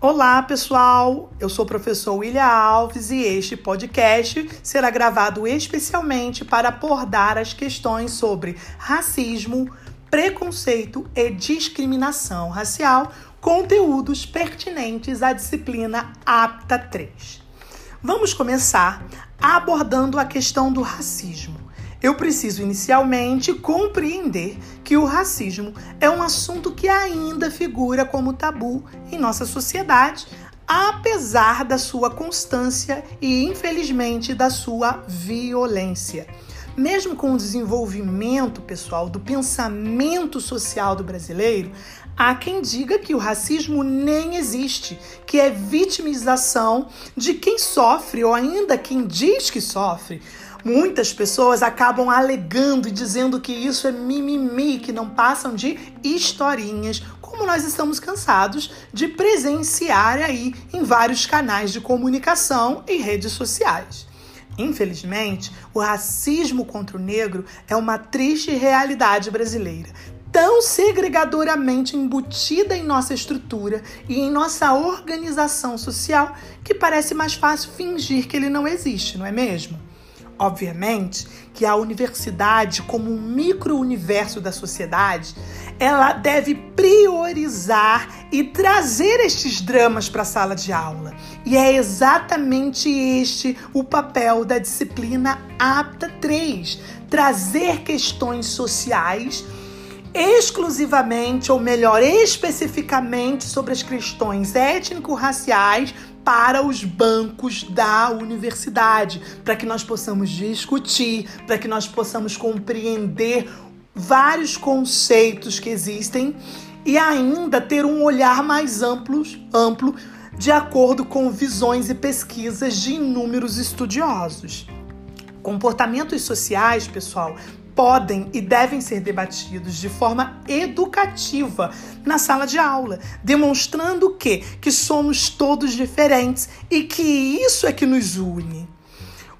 Olá, pessoal! Eu sou o professor William Alves e este podcast será gravado especialmente para abordar as questões sobre racismo, preconceito e discriminação racial, conteúdos pertinentes à disciplina APTA 3. Vamos começar abordando a questão do racismo. Eu preciso inicialmente compreender que o racismo é um assunto que ainda figura como tabu em nossa sociedade, apesar da sua constância e, infelizmente, da sua violência. Mesmo com o desenvolvimento pessoal do pensamento social do brasileiro, há quem diga que o racismo nem existe, que é vitimização de quem sofre ou ainda quem diz que sofre Muitas pessoas acabam alegando e dizendo que isso é mimimi, que não passam de historinhas, como nós estamos cansados de presenciar aí em vários canais de comunicação e redes sociais. Infelizmente, o racismo contra o negro é uma triste realidade brasileira, tão segregadoramente embutida em nossa estrutura e em nossa organização social que parece mais fácil fingir que ele não existe, não é mesmo? Obviamente que a universidade, como um micro-universo da sociedade, ela deve priorizar e trazer estes dramas para a sala de aula. E é exatamente este o papel da disciplina APTA 3: trazer questões sociais exclusivamente, ou melhor, especificamente sobre as questões étnico-raciais para os bancos da universidade, para que nós possamos discutir, para que nós possamos compreender vários conceitos que existem e ainda ter um olhar mais amplo, amplo de acordo com visões e pesquisas de inúmeros estudiosos. Comportamentos sociais, pessoal, podem e devem ser debatidos de forma educativa na sala de aula, demonstrando que que somos todos diferentes e que isso é que nos une.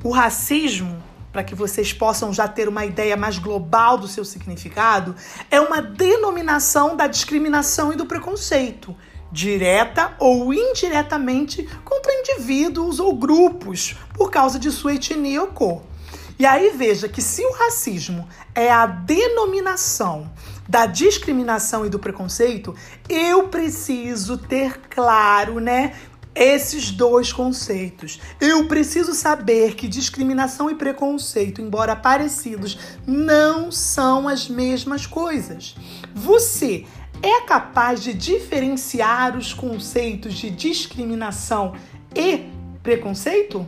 O racismo para que vocês possam já ter uma ideia mais global do seu significado, é uma denominação da discriminação e do preconceito, direta ou indiretamente contra indivíduos ou grupos por causa de sua etnia ou cor. E aí veja que se o racismo é a denominação da discriminação e do preconceito, eu preciso ter claro, né, esses dois conceitos. Eu preciso saber que discriminação e preconceito, embora parecidos, não são as mesmas coisas. Você é capaz de diferenciar os conceitos de discriminação e preconceito?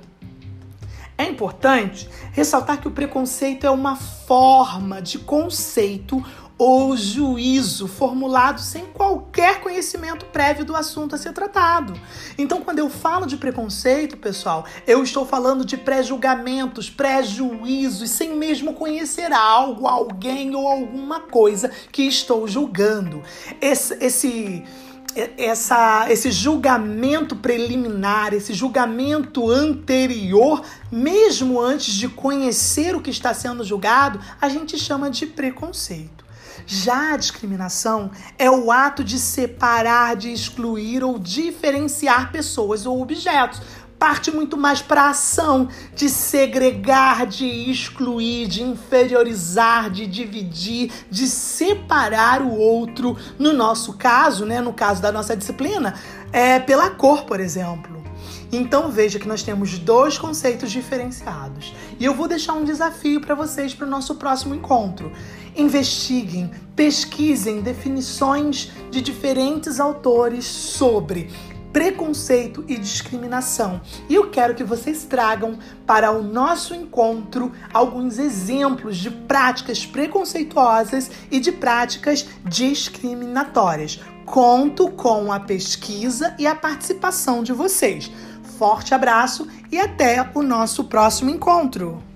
É importante ressaltar que o preconceito é uma forma de conceito ou juízo formulado sem qualquer conhecimento prévio do assunto a ser tratado. Então, quando eu falo de preconceito, pessoal, eu estou falando de pré-julgamentos, pré-juízos, sem mesmo conhecer algo, alguém ou alguma coisa que estou julgando. Esse, esse essa, esse julgamento preliminar, esse julgamento anterior, mesmo antes de conhecer o que está sendo julgado, a gente chama de preconceito. Já a discriminação é o ato de separar, de excluir ou diferenciar pessoas ou objetos parte muito mais para a ação de segregar, de excluir, de inferiorizar, de dividir, de separar o outro. No nosso caso, né, no caso da nossa disciplina, é pela cor, por exemplo. Então veja que nós temos dois conceitos diferenciados. E eu vou deixar um desafio para vocês para o nosso próximo encontro. Investiguem, pesquisem definições de diferentes autores sobre preconceito e discriminação. E eu quero que vocês tragam para o nosso encontro alguns exemplos de práticas preconceituosas e de práticas discriminatórias. Conto com a pesquisa e a participação de vocês. Forte abraço e até o nosso próximo encontro!